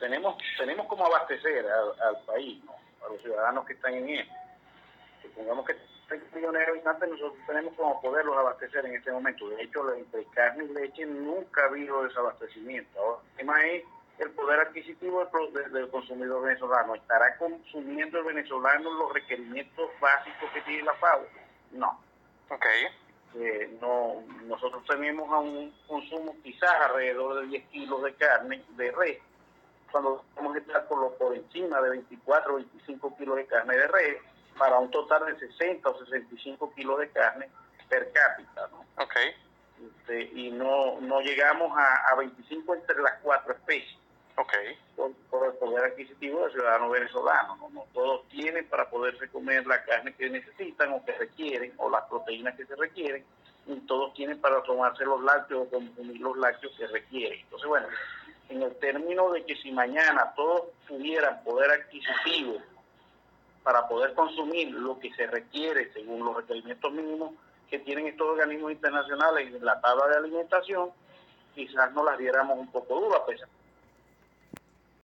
tenemos tenemos como abastecer al, país, a los ciudadanos que están en él. Supongamos que 30 millones de habitantes, nosotros tenemos como poderlos abastecer en este momento. De hecho, entre carne y leche nunca ha habido desabastecimiento. Ahora, el tema es el poder adquisitivo del, consumidor venezolano. ¿Estará consumiendo el venezolano los requerimientos básicos que tiene la FAO? No. Ok. Eh, no, nosotros tenemos a un consumo quizás alrededor de 10 kilos de carne de res, cuando vamos a estar por, lo, por encima de 24 o 25 kilos de carne de res, para un total de 60 o 65 kilos de carne per cápita. ¿no? Ok. Este, y no, no llegamos a, a 25 entre las cuatro especies. Okay. Por, el poder adquisitivo del ciudadano venezolano. ¿no? todos tienen para poderse comer la carne que necesitan o que requieren, o las proteínas que se requieren, y todos tienen para tomarse los lácteos o consumir los lácteos que requieren. Entonces, bueno, en el término de que si mañana todos tuvieran poder adquisitivo para poder consumir lo que se requiere según los requerimientos mínimos que tienen estos organismos internacionales en la tabla de alimentación, quizás nos las diéramos un poco duras,